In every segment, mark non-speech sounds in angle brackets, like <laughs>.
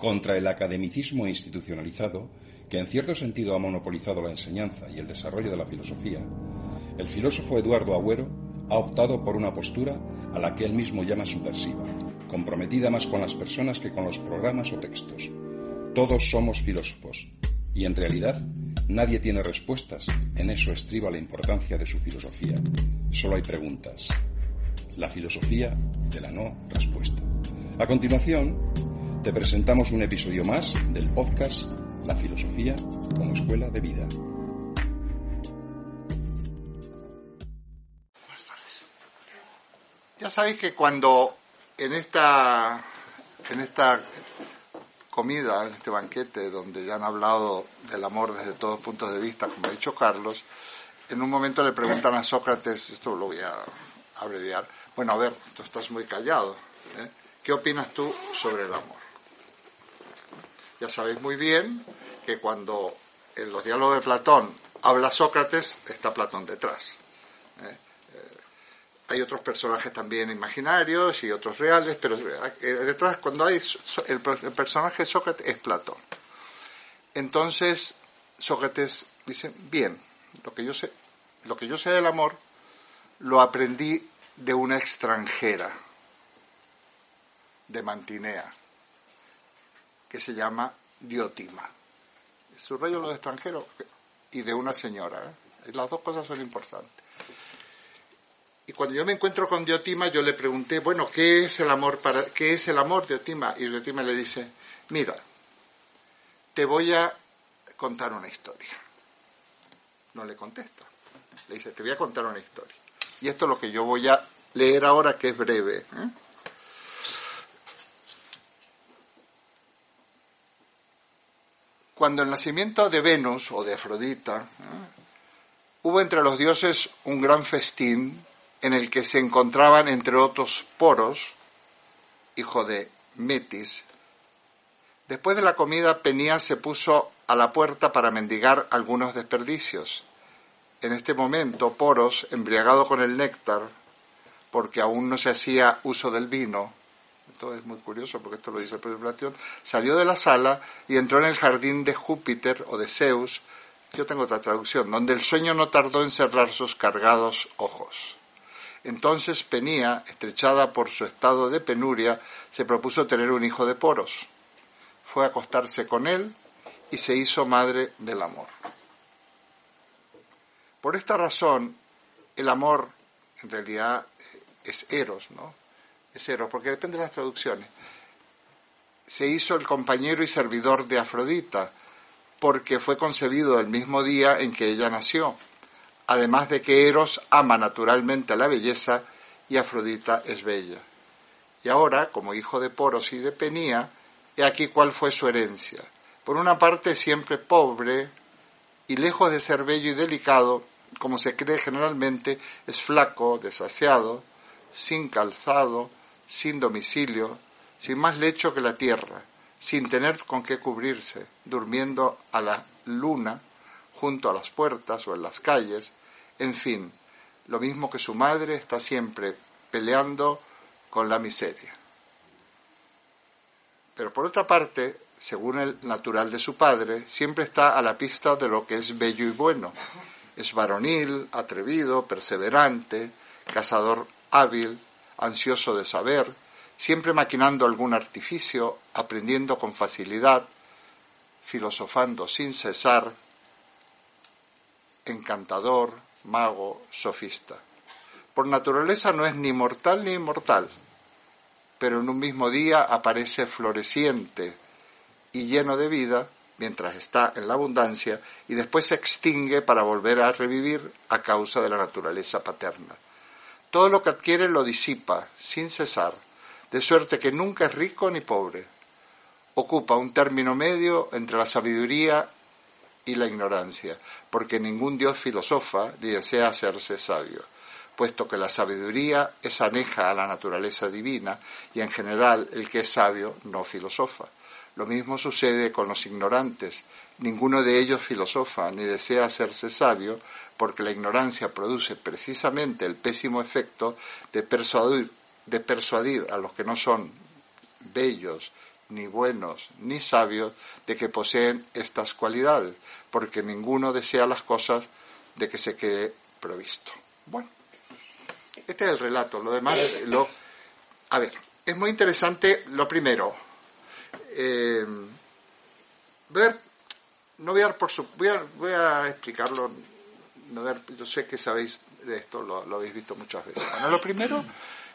contra el academicismo institucionalizado que en cierto sentido ha monopolizado la enseñanza y el desarrollo de la filosofía, el filósofo Eduardo Agüero ha optado por una postura a la que él mismo llama subversiva, comprometida más con las personas que con los programas o textos. Todos somos filósofos y en realidad nadie tiene respuestas. En eso estriba la importancia de su filosofía. Solo hay preguntas. La filosofía de la no respuesta. A continuación, te presentamos un episodio más del podcast La filosofía como escuela de vida. Ya sabéis que cuando en esta, en esta comida, en este banquete, donde ya han hablado del amor desde todos puntos de vista, como ha dicho Carlos, en un momento le preguntan a Sócrates, esto lo voy a abreviar, bueno, a ver, tú estás muy callado, ¿eh? ¿qué opinas tú sobre el amor? Ya sabéis muy bien que cuando en los diálogos de Platón habla Sócrates, está Platón detrás. Hay otros personajes también imaginarios y otros reales, pero eh, detrás, cuando hay el, personaje Sócrates es Platón. Entonces, Sócrates dice, bien, lo que yo sé, lo que yo sé del amor lo aprendí de una extranjera, de Mantinea, que se llama Diotima. Subrayo los extranjeros y de una señora. ¿eh? Las dos cosas son importantes. Y cuando yo me encuentro con Diotima, yo le pregunté, bueno, ¿qué es el amor para qué es el amor, Diotima? Y Diotima le dice, mira, te voy a contar una historia. No le contesta. Le dice, te voy a contar una historia. Y esto es lo que yo voy a leer ahora, que es breve. ¿eh? Cuando el nacimiento de Venus o de Afrodita, ¿eh? hubo entre los dioses un gran festín en el que se encontraban, entre otros, Poros, hijo de Metis. Después de la comida, Penía se puso a la puerta para mendigar algunos desperdicios. En este momento, Poros, embriagado con el néctar, porque aún no se hacía uso del vino, esto es muy curioso porque esto lo dice el propio Platón, salió de la sala y entró en el jardín de Júpiter o de Zeus, yo tengo otra traducción, donde el sueño no tardó en cerrar sus cargados ojos. Entonces Penía, estrechada por su estado de penuria, se propuso tener un hijo de Poros. Fue a acostarse con él y se hizo madre del amor. Por esta razón, el amor en realidad es eros, ¿no? Es eros, porque depende de las traducciones. Se hizo el compañero y servidor de Afrodita, porque fue concebido el mismo día en que ella nació además de que Eros ama naturalmente la belleza y Afrodita es bella. Y ahora, como hijo de Poros y de Penía, he aquí cuál fue su herencia. Por una parte, siempre pobre y lejos de ser bello y delicado, como se cree generalmente, es flaco, desasiado, sin calzado, sin domicilio, sin más lecho que la tierra, sin tener con qué cubrirse, durmiendo a la luna, junto a las puertas o en las calles, en fin, lo mismo que su madre está siempre peleando con la miseria. Pero por otra parte, según el natural de su padre, siempre está a la pista de lo que es bello y bueno. Es varonil, atrevido, perseverante, cazador hábil, ansioso de saber, siempre maquinando algún artificio, aprendiendo con facilidad, filosofando sin cesar, encantador, mago, sofista. Por naturaleza no es ni mortal ni inmortal, pero en un mismo día aparece floreciente y lleno de vida mientras está en la abundancia y después se extingue para volver a revivir a causa de la naturaleza paterna. Todo lo que adquiere lo disipa sin cesar, de suerte que nunca es rico ni pobre. Ocupa un término medio entre la sabiduría y la ignorancia, porque ningún Dios filosofa ni desea hacerse sabio, puesto que la sabiduría es aneja a la naturaleza divina y en general el que es sabio no filosofa. Lo mismo sucede con los ignorantes. Ninguno de ellos filosofa ni desea hacerse sabio, porque la ignorancia produce precisamente el pésimo efecto de persuadir, de persuadir a los que no son bellos ni buenos, ni sabios de que poseen estas cualidades, porque ninguno desea las cosas de que se quede provisto. Bueno, este es el relato, lo demás, lo... A ver, es muy interesante lo primero. Eh, ver, no voy a, por su, voy a, voy a explicarlo, yo sé que sabéis de esto, lo, lo habéis visto muchas veces. Bueno, lo primero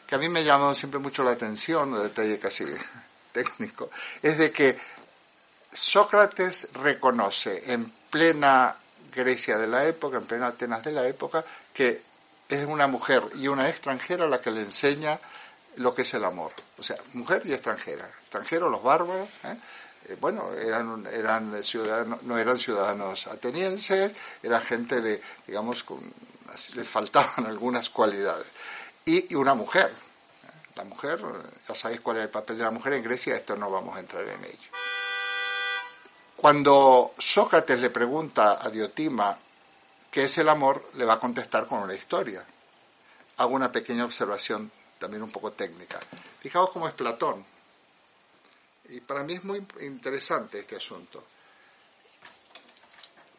que a mí me llamó siempre mucho la atención, un detalle casi <laughs> técnico, es de que Sócrates reconoce en plena Grecia de la época, en plena Atenas de la época, que es una mujer y una extranjera la que le enseña lo que es el amor. O sea, mujer y extranjera. Extranjeros, los bárbaros, ¿eh? Eh, bueno, eran, eran ciudadanos, no eran ciudadanos atenienses, era gente de, digamos, con, les faltaban <laughs> algunas cualidades. Y, y una mujer, la mujer, ya sabéis cuál es el papel de la mujer en Grecia, esto no vamos a entrar en ello. Cuando Sócrates le pregunta a Diotima qué es el amor, le va a contestar con una historia. Hago una pequeña observación también un poco técnica. Fijaos cómo es Platón. Y para mí es muy interesante este asunto.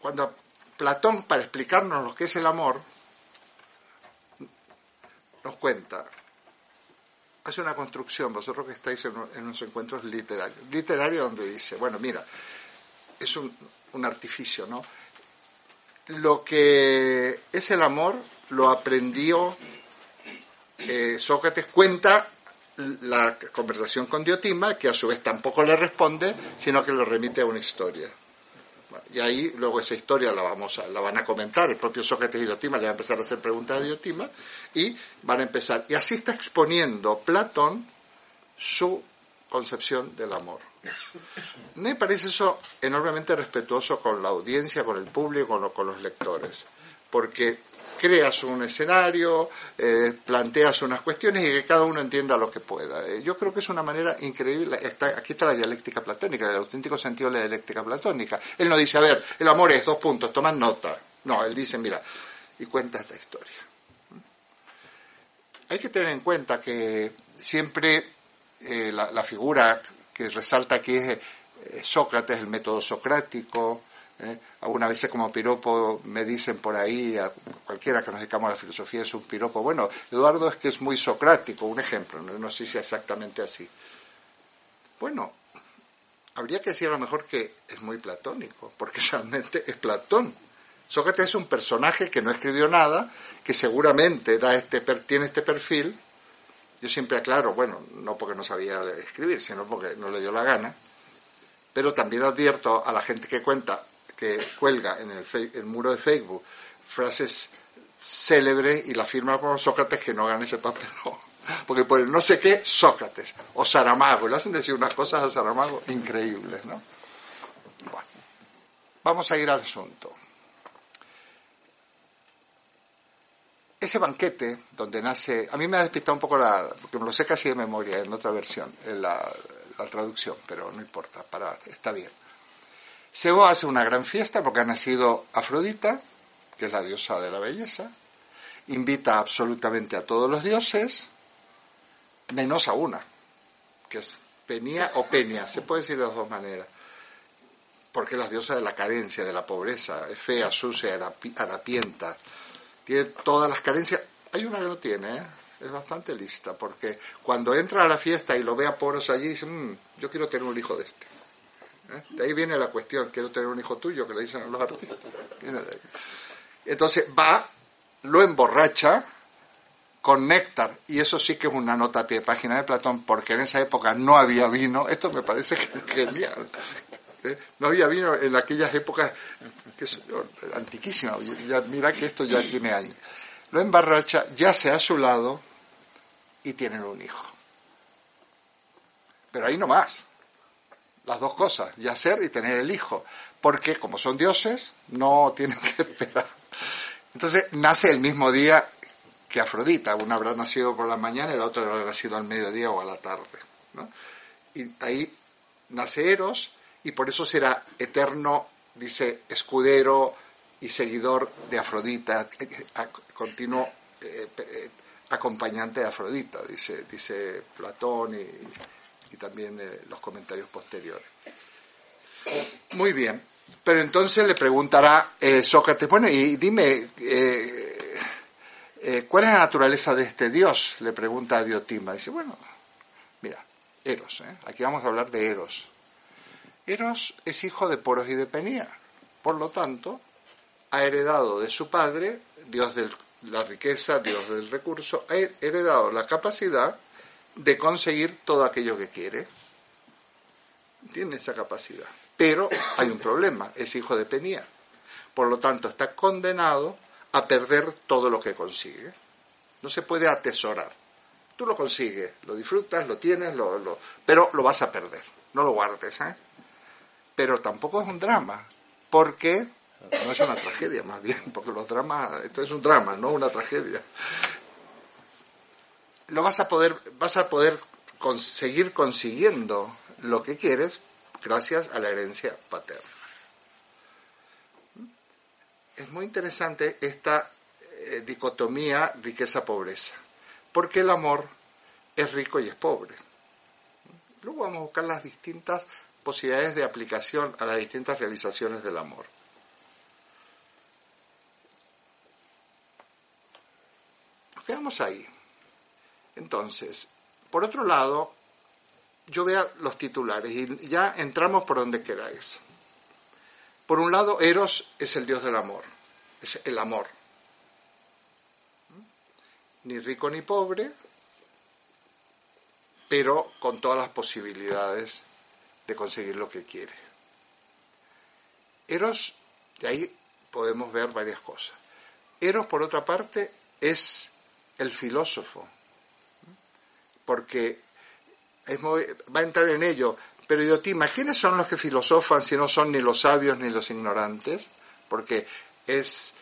Cuando Platón, para explicarnos lo que es el amor, nos cuenta hace una construcción, vosotros que estáis en, unos encuentros literarios, literario donde dice, bueno, mira, es un, artificio, ¿no? Lo que es el amor lo aprendió eh, Sócrates, cuenta la conversación con Diotima, que a su vez tampoco le responde, sino que lo remite a una historia y ahí luego esa historia la vamos a, la van a comentar, el propio Sócrates y Diotima le va a empezar a hacer preguntas a Diotima y van a empezar. Y así está exponiendo Platón su concepción del amor. Me parece eso enormemente respetuoso con la audiencia, con el público, con los lectores, porque creas un escenario, eh, planteas unas cuestiones y que cada uno entienda lo que pueda. Eh, yo creo que es una manera increíble. aquí está la dialéctica platónica, el auténtico sentido de la dialéctica platónica. Él no dice, a ver, el amor es dos puntos, toman nota. No, él dice, mira, y cuenta esta historia. Hay que tener en cuenta que siempre eh, la, figura que resalta aquí es Sócrates, el método socrático, ¿eh? Algunas veces como piropo me dicen por ahí, a cualquiera que nos dedicamos a la filosofía es un piropo. Bueno, Eduardo es que es muy socrático, un ejemplo, no, sé si es exactamente así. Bueno, habría que decir a lo mejor que es muy platónico, porque <laughs> realmente es Platón. Sócrates es un personaje que no escribió nada, que seguramente da este, tiene este perfil. Yo siempre aclaro, bueno, no porque no sabía escribir, sino porque no le dio la gana. Pero también advierto a la gente que cuenta que cuelga en el, muro de Facebook frases célebres y la firma por Sócrates que no hagan ese papel. Porque por el no sé qué, Sócrates o Saramago, le hacen decir unas cosas a Saramago increíbles, ¿no? Bueno, vamos a ir al asunto. Ese banquete donde nace, a mí me ha despistado un poco la, porque me lo sé casi de memoria en otra versión, en la, la traducción, pero no importa, para, está bien. Sebo hace una gran fiesta porque ha nacido Afrodita, que es la diosa de la belleza, invita absolutamente a todos los dioses, menos a una, que es Penia o Penia, se puede decir de las dos maneras, porque es la diosa de la carencia, de la pobreza, es fea, sucia, harapienta, tiene todas las carencias, hay una que no tiene, ¿eh? es bastante lista, porque cuando entra a la fiesta y lo ve a poros allí, dice, mm, yo quiero tener un hijo de este. ¿Eh? De ahí viene la cuestión, quiero tener un hijo tuyo, que le dicen a los artistas. Entonces va, lo emborracha con néctar, y eso sí que es una nota a pie de página de Platón, porque en esa época no había vino, esto me parece genial. ¿eh? No había vino en aquellas épocas, que antiquísimas, mira que esto ya tiene años. Lo emborracha, ya se a su lado y tienen un hijo. Pero ahí no más las dos cosas, yacer y tener el hijo, porque como son dioses, no tienen que <laughs> esperar. Entonces nace el mismo día que Afrodita, una habrá nacido por la mañana y la otra habrá nacido al mediodía o a la tarde. Y ahí nace Eros y por eso será eterno, dice, escudero y seguidor de Afrodita, continuo eh, eh, acompañante de Afrodita, dice, dice Platón y, y también eh, los comentarios posteriores. Muy bien, pero entonces le preguntará eh, Sócrates, bueno, y dime, eh, ¿cuál es la naturaleza de este Dios? Le pregunta a Diotima. Dice, bueno, mira, Eros, aquí vamos a hablar de Eros. Eros es hijo de Poros y de Penía, por lo tanto, ha heredado de su padre, Dios de la riqueza, Dios del recurso, ha heredado la capacidad de conseguir todo aquello que quiere. Tiene esa capacidad. Pero hay un problema, es hijo de Penía. Por lo tanto, está condenado a perder todo lo que consigue. No se puede atesorar. Tú lo consigues, lo disfrutas, lo tienes, lo, pero lo vas a perder. No lo guardes. ¿eh? Pero tampoco es un drama, porque no es una tragedia más bien, porque los dramas, esto es un drama, no una tragedia. Lo vas a poder, vas a poder conseguir consiguiendo lo que quieres gracias a la herencia paterna. Es muy interesante esta eh, dicotomía riqueza-pobreza, porque el amor es rico y es pobre. Luego vamos a buscar las distintas posibilidades de aplicación a las distintas realizaciones del amor. Nos quedamos ahí. Entonces, por otro lado, yo veo los titulares y ya entramos por donde queráis. Por un lado, Eros es el dios del amor, es el amor. Ni rico ni pobre, pero con todas las posibilidades de conseguir lo que quiere. Eros, de ahí podemos ver varias cosas. Eros, por otra parte, es el filósofo, porque va a entrar en ello. Pero yo te ¿quiénes son los que filosofan si no son ni los sabios ni los ignorantes? Porque es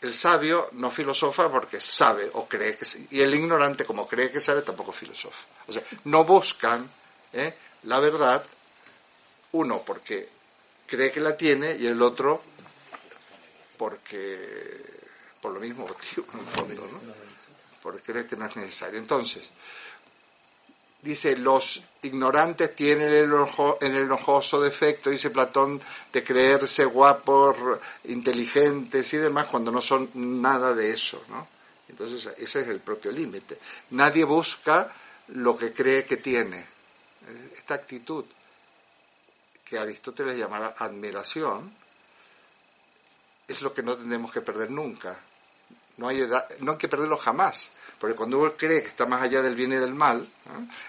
el sabio no filosofa porque sabe o cree que y el ignorante como cree que sabe tampoco filosofa. O sea, no buscan ¿eh? la verdad uno porque cree que la tiene y el otro porque por lo mismo motivo en el fondo. Porque cree que no es necesario. Entonces, dice, los ignorantes tienen el, en el enojoso defecto, dice Platón, de creerse guapos, inteligentes y demás, cuando no son nada de eso, ¿no? Entonces, ese es el propio límite. Nadie busca lo que cree que tiene. Esta actitud que Aristóteles llamará admiración, es lo que no tenemos que perder nunca. No hay, no hay que perderlo jamás, porque cuando uno cree que está más allá del bien y del mal,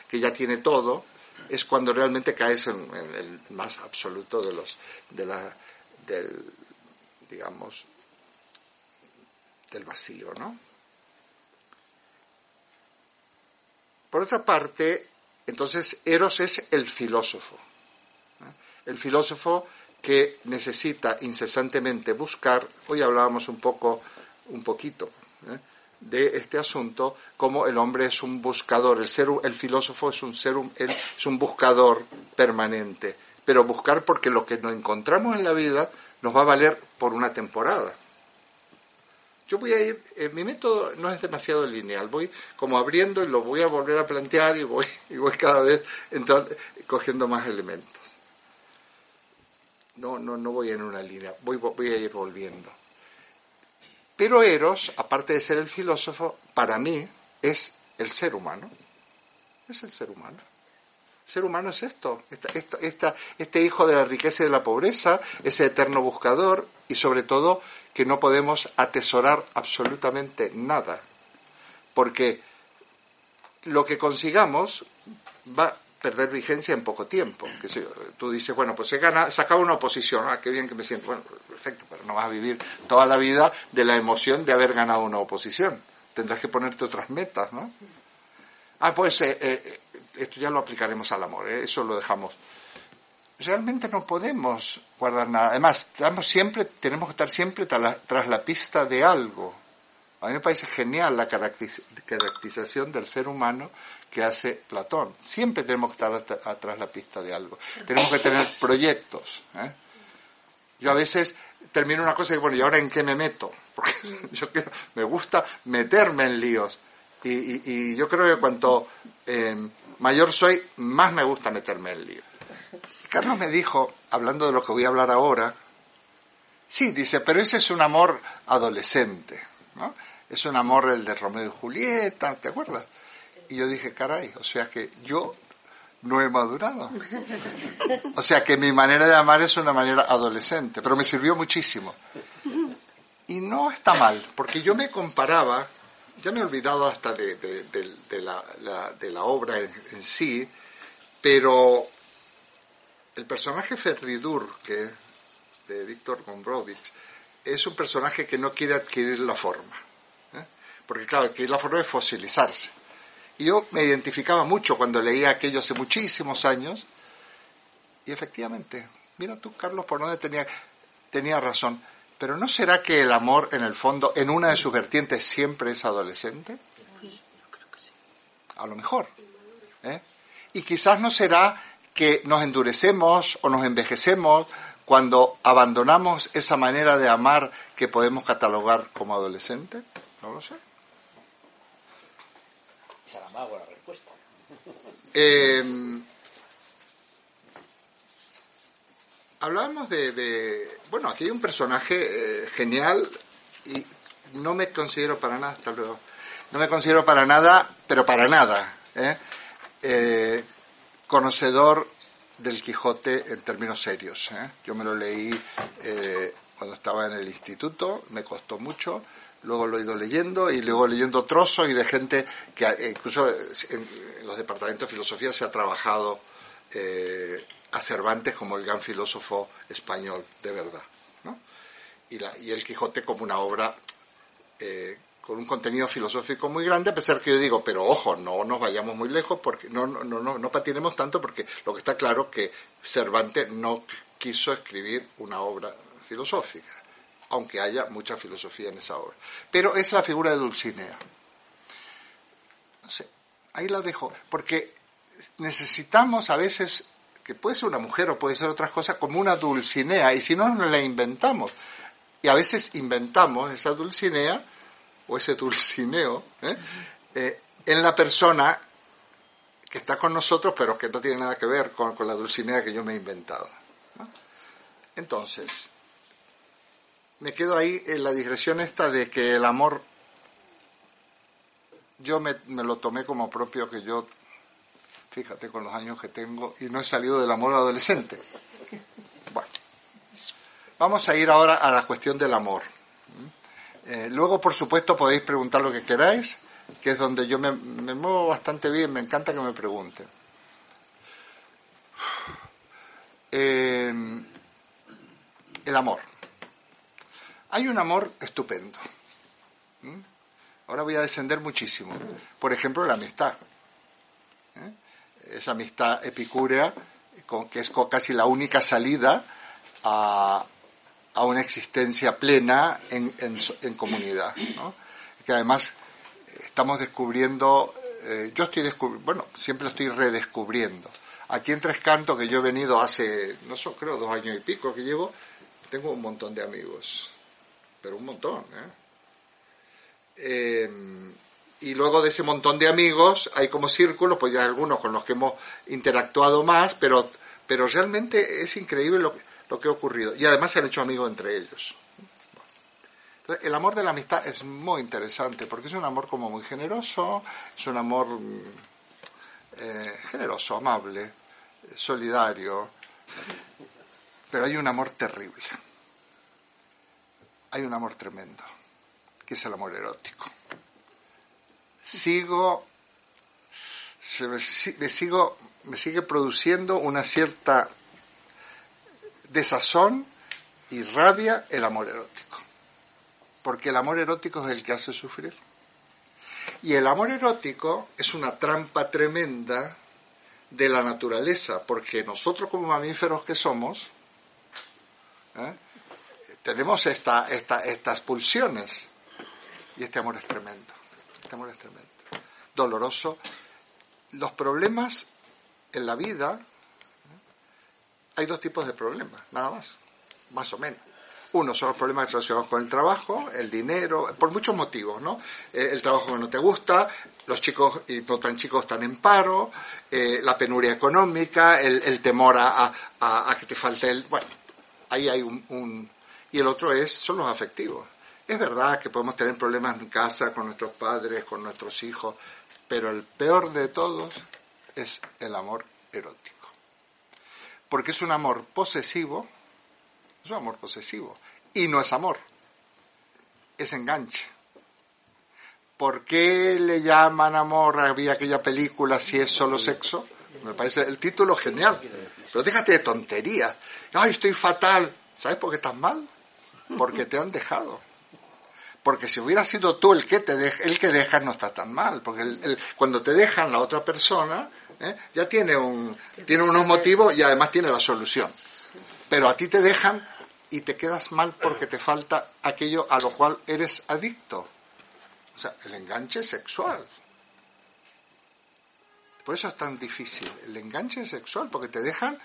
que ya tiene todo, es cuando realmente caes en, el más absoluto de los, de la, del, digamos, del vacío, ¿no? Por otra parte, entonces Eros es el filósofo, el filósofo que necesita incesantemente buscar, hoy hablábamos un poco, un poquito, ¿eh? de este asunto, como el hombre es un buscador, el, ser, el filósofo es un, ser, es un buscador permanente, pero buscar porque lo que nos encontramos en la vida nos va a valer por una temporada. Yo voy a ir, eh, mi método no es demasiado lineal, voy como abriendo y lo voy a volver a plantear y voy, <laughs> y voy cada vez entonces, cogiendo más elementos. No, no, no voy en una línea, voy, voy a ir volviendo. Pero Eros, aparte de ser el filósofo, para mí es el ser humano. Es el ser humano. El ser humano es esto, este hijo de la riqueza y de la pobreza, ese eterno buscador y sobre todo que no podemos atesorar absolutamente nada. Porque lo que consigamos va perder vigencia en poco tiempo. Que tú dices, bueno, pues he ganado, sacado una oposición, ah, qué bien que me siento. Bueno, perfecto, pero no vas a vivir toda la vida de la emoción de haber ganado una oposición. Tendrás que ponerte otras metas, ¿no? Ah, pues eh, eh, esto ya lo aplicaremos al amor, ¿eh? eso lo dejamos. Realmente no podemos guardar nada. Además, estamos siempre, tenemos que estar siempre tras la pista de algo. A mí me parece genial la caracterización del ser humano que hace Platón. Siempre tenemos que estar atrás la pista de algo. Tenemos que tener proyectos. ¿eh? Yo a veces termino una cosa y bueno, ¿y ahora en qué me meto? <laughs> Porque yo quiero, me gusta meterme en líos. Y, yo creo que cuanto, em, mayor soy, más me gusta meterme en lío. Carlos me dijo, hablando de lo que voy a hablar ahora, sí, dice, pero ese es un amor adolescente, ¿no? Es un amor el de Romeo y Julieta, ¿te acuerdas? Y yo dije, caray, o sea que yo no he madurado. O sea que mi manera de amar es una manera adolescente, pero me sirvió muchísimo. Y no está mal, porque yo me comparaba, ya me he olvidado hasta de, la, obra en, sí, pero el personaje Ferdidur, que de Víctor Gombrowicz, es un personaje que no quiere adquirir la forma. Porque claro, adquirir la forma es fosilizarse. Y yo me identificaba mucho cuando leía aquello hace muchísimos años. Y efectivamente, mira tú, Carlos, por donde tenía, tenía razón. Pero ¿no será que el amor, en el fondo, en una de sus vertientes siempre es adolescente? A lo mejor. ¿eh? Y quizás no será que nos endurecemos o nos envejecemos cuando abandonamos esa manera de amar que podemos catalogar como adolescente. No lo sé. La respuesta. Eh, hablábamos de, Bueno, aquí hay un personaje eh, genial y no me considero para nada, hasta luego. No me considero para nada, pero para nada, ¿eh? Eh, conocedor del Quijote en términos serios. Yo me lo leí cuando estaba en el instituto, me costó mucho, luego lo he ido leyendo y luego leyendo trozos y de gente que incluso en los departamentos de filosofía se ha trabajado a Cervantes como el gran filósofo español de verdad. ¿no? Y, la, y, el Quijote como una obra eh, con un contenido filosófico muy grande, a pesar que yo digo, pero ojo, no nos vayamos muy lejos, porque no, no, no, no patinemos tanto, porque lo que está claro es que Cervantes no quiso escribir una obra filosófica, aunque haya mucha filosofía en esa obra. Pero es la figura de Dulcinea. No sé, ahí la dejo, porque necesitamos a veces que puede ser una mujer o puede ser otras cosas, como una dulcinea, y si no, nos la inventamos. Y a veces inventamos esa dulcinea o ese dulcineo ¿eh? Eh, en la persona que está con nosotros, pero que no tiene nada que ver con, la dulcinea que yo me he inventado. Entonces, me quedo ahí en la digresión esta de que el amor, yo me, lo tomé como propio, que yo fíjate con los años que tengo, y no he salido del amor adolescente. Bueno, vamos a ir ahora a la cuestión del amor. Eh, luego, por supuesto, podéis preguntar lo que queráis, que es donde yo me, muevo bastante bien, me encanta que me pregunten. Eh, el amor. Hay un amor estupendo. Ahora voy a descender muchísimo. Por ejemplo, la amistad esa amistad epicúrea, con, que es casi la única salida a, a una existencia plena en, en, comunidad. Que además estamos descubriendo, eh, yo estoy descubriendo, bueno, siempre lo estoy redescubriendo. Aquí en Tres Cantos, que yo he venido hace, no sé, creo dos años y pico que llevo, tengo un montón de amigos, pero un montón. ¿eh? eh y luego de ese montón de amigos hay como círculos, pues ya algunos con los que hemos interactuado más, pero, pero realmente es increíble lo, lo que ha ocurrido. Y además se han hecho amigos entre ellos. Entonces, el amor de la amistad es muy interesante porque es un amor como muy generoso, es un amor mm, eh, generoso, amable, solidario, pero hay un amor terrible. Hay un amor tremendo, que es el amor erótico sigo, me, me sigue produciendo una cierta desazón y rabia el amor erótico. Porque el amor erótico es el que hace sufrir. Y el amor erótico es una trampa tremenda de la naturaleza, porque nosotros como mamíferos que somos, ¿eh? Tenemos esta, estas pulsiones y este amor es tremendo. Este amor es tremendo. Doloroso. Los problemas en la vida, hay dos tipos de problemas, nada más, más o menos. Uno son los problemas relacionados con el trabajo, el dinero, por muchos motivos, ¿no? Eh, el trabajo que no te gusta, los chicos y no tan chicos están en paro, eh, la penuria económica, el, temor a, a, que te falte el... Bueno, ahí hay un, un... Y el otro es, son los afectivos. Es verdad que podemos tener problemas en casa con nuestros padres, con nuestros hijos, pero el peor de todos es el amor erótico. Porque es un amor posesivo, es un amor posesivo, y no es amor, es enganche. ¿Por qué le llaman amor? Había aquella película si es solo sexo. Me parece el título genial. Pero déjate de tonterías. Ay, estoy fatal. ¿Sabes por qué estás mal? Porque te han dejado. Porque si hubiera sido tú el que te deja, el que deja no está tan mal. Porque cuando te dejan la otra persona, ¿eh? ya tiene, un, tiene unos motivos y además tiene la solución. Pero a ti te dejan y te quedas mal porque te falta aquello a lo cual eres adicto. O sea, el enganche sexual. Por eso es tan difícil. El enganche sexual, porque te dejan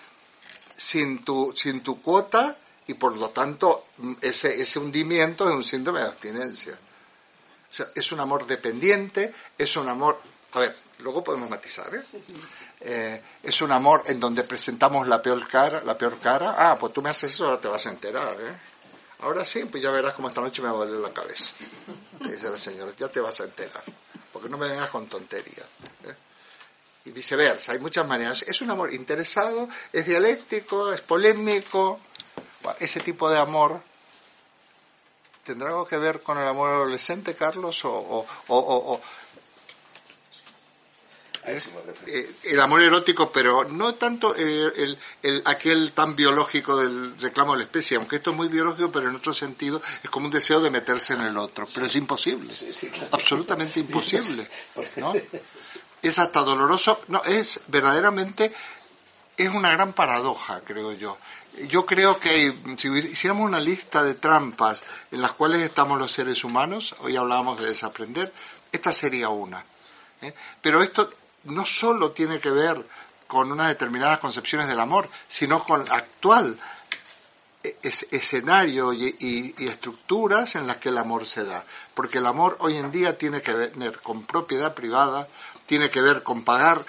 sin tu, sin tu cuota y por lo tanto ese, ese hundimiento es un síndrome de abstinencia. O sea, es un amor dependiente, es un amor... A ver, luego podemos matizar, ¿eh? ¿eh? es un amor en donde presentamos la peor cara, la peor cara. Ah, pues tú me haces eso, ahora te vas a enterar, ¿eh? Ahora sí, pues ya verás cómo esta noche me va a doler la cabeza. dice la señora, ya te vas a enterar. Porque no me vengas con tonterías. ¿eh? Y viceversa, hay muchas maneras. Es un amor interesado, es dialéctico, es polémico, ese tipo de amor tendrá algo que ver con el amor adolescente, Carlos, o, eh, el amor erótico, pero no tanto el, aquel tan biológico del reclamo de la especie, aunque esto es muy biológico, pero en otro sentido es como un deseo de meterse en el otro, pero es imposible, absolutamente imposible, <laughs> ¿no? Es hasta doloroso, no, es verdaderamente, es una gran paradoja, creo yo yo creo que si hiciéramos una lista de trampas en las cuales estamos los seres humanos, hoy hablábamos de desaprender, esta sería una. ¿eh? Pero esto no solo tiene que ver con unas determinadas concepciones del amor, sino con el actual e-, escenario y, estructuras en las que el amor se da. Porque el amor hoy en día tiene que ver con propiedad privada, tiene que ver con pagar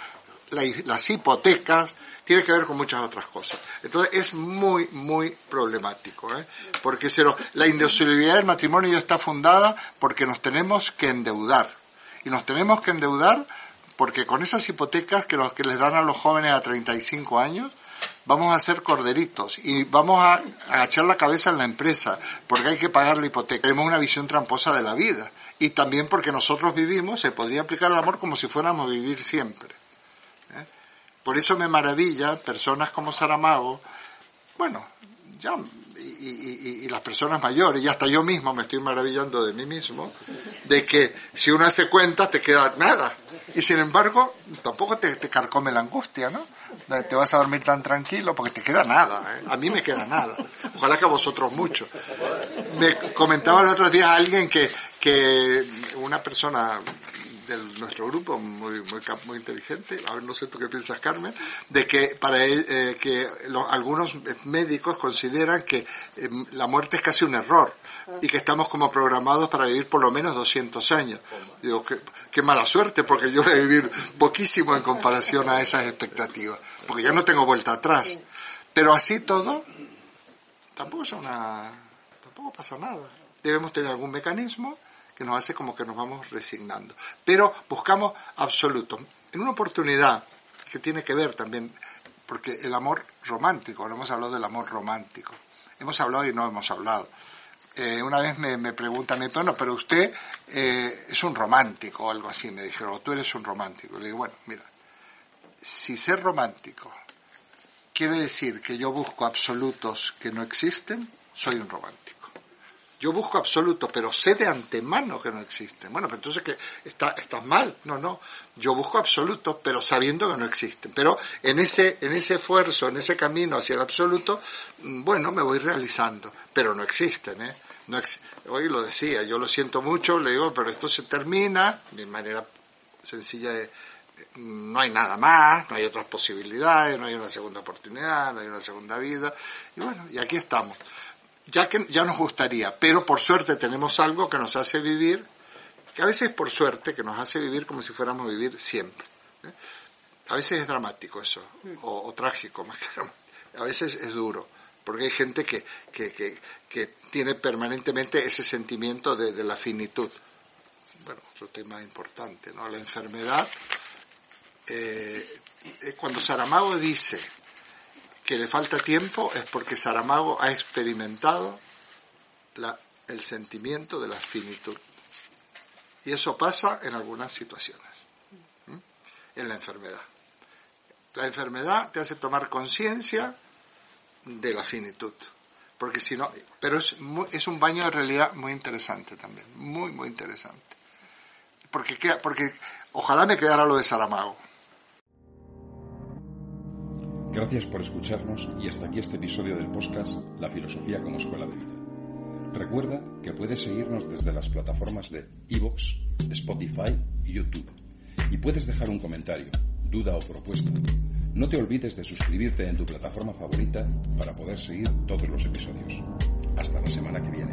las hipotecas, tiene que ver con muchas otras cosas. Entonces es muy, muy problemático, ¿eh? porque la indisolubilidad del matrimonio está fundada porque nos tenemos que endeudar. Y nos tenemos que endeudar porque con esas hipotecas que, los, que les dan a los jóvenes a 35 años, vamos a ser corderitos y vamos a agachar la cabeza en la empresa porque hay que pagar la hipoteca. Tenemos una visión tramposa de la vida y también porque nosotros vivimos, se podría aplicar el amor como si fuéramos a vivir siempre. Por eso me maravilla personas como Saramago, bueno, ya, y, las personas mayores, y hasta yo mismo me estoy maravillando de mí mismo, de que si uno hace cuentas te queda nada. Y sin embargo, tampoco te, carcome la angustia, ¿no? Te vas a dormir tan tranquilo porque te queda nada. ¿eh? A mí me queda nada. Ojalá que a vosotros mucho. Me comentaba el otro día alguien que, que una persona de nuestro grupo, muy, muy, muy inteligente, a ver, no sé tú qué piensas, Carmen, de que para él, eh, que algunos médicos consideran que eh, la muerte es casi un error y que estamos como programados para vivir por lo menos 200 años. Digo, qué, qué mala suerte, porque yo voy a vivir poquísimo en comparación a esas expectativas, porque ya no tengo vuelta atrás. Pero así todo, tampoco es una, tampoco pasa nada. Debemos tener algún mecanismo que nos hace como que nos vamos resignando. Pero buscamos absoluto. En una oportunidad que tiene que ver también, porque el amor romántico, no hemos hablado del amor romántico, hemos hablado y no hemos hablado. Eh, una vez me, me preguntan, bueno, pero usted eh, es un romántico o algo así, me dijeron, o tú eres un romántico. Le digo, bueno, mira, si ser romántico quiere decir que yo busco absolutos que no existen, soy un romántico. Yo busco absoluto, pero sé de antemano que no existen. Bueno, pero entonces que está, estás mal. No, no. Yo busco absoluto, pero sabiendo que no existen. Pero en ese, en ese esfuerzo, en ese camino hacia el absoluto, mm, bueno, me voy realizando. Pero no existen, ¿eh? No Hoy lo decía, yo lo siento mucho, le digo, pero esto se termina, de manera sencilla de, mm, no hay nada más, no hay otras posibilidades, no hay una segunda oportunidad, no hay una segunda vida. Y bueno, y aquí estamos. Ya que ya nos gustaría, pero por suerte tenemos algo que nos hace vivir, que a veces por suerte, que nos hace vivir como si fuéramos a vivir siempre. ¿eh? A veces es dramático eso, o, trágico <laughs> más que A veces es duro, porque hay gente que, que, que, tiene permanentemente ese sentimiento de, de, la finitud. Bueno, otro tema importante, ¿no? La enfermedad. Eh, cuando Saramago dice que le falta tiempo es porque Saramago ha experimentado la, el sentimiento de la finitud. Y eso pasa en algunas situaciones, en la enfermedad. La enfermedad te hace tomar conciencia de la finitud. Porque si no, pero es, es un baño de realidad muy interesante también, muy, muy interesante. Porque, porque ojalá me quedara lo de Saramago. Gracias por escucharnos y hasta aquí este episodio del podcast La filosofía como escuela de vida. Recuerda que puedes seguirnos desde las plataformas de Evox, Spotify y YouTube. Y puedes dejar un comentario, duda o propuesta. No te olvides de suscribirte en tu plataforma favorita para poder seguir todos los episodios. Hasta la semana que viene.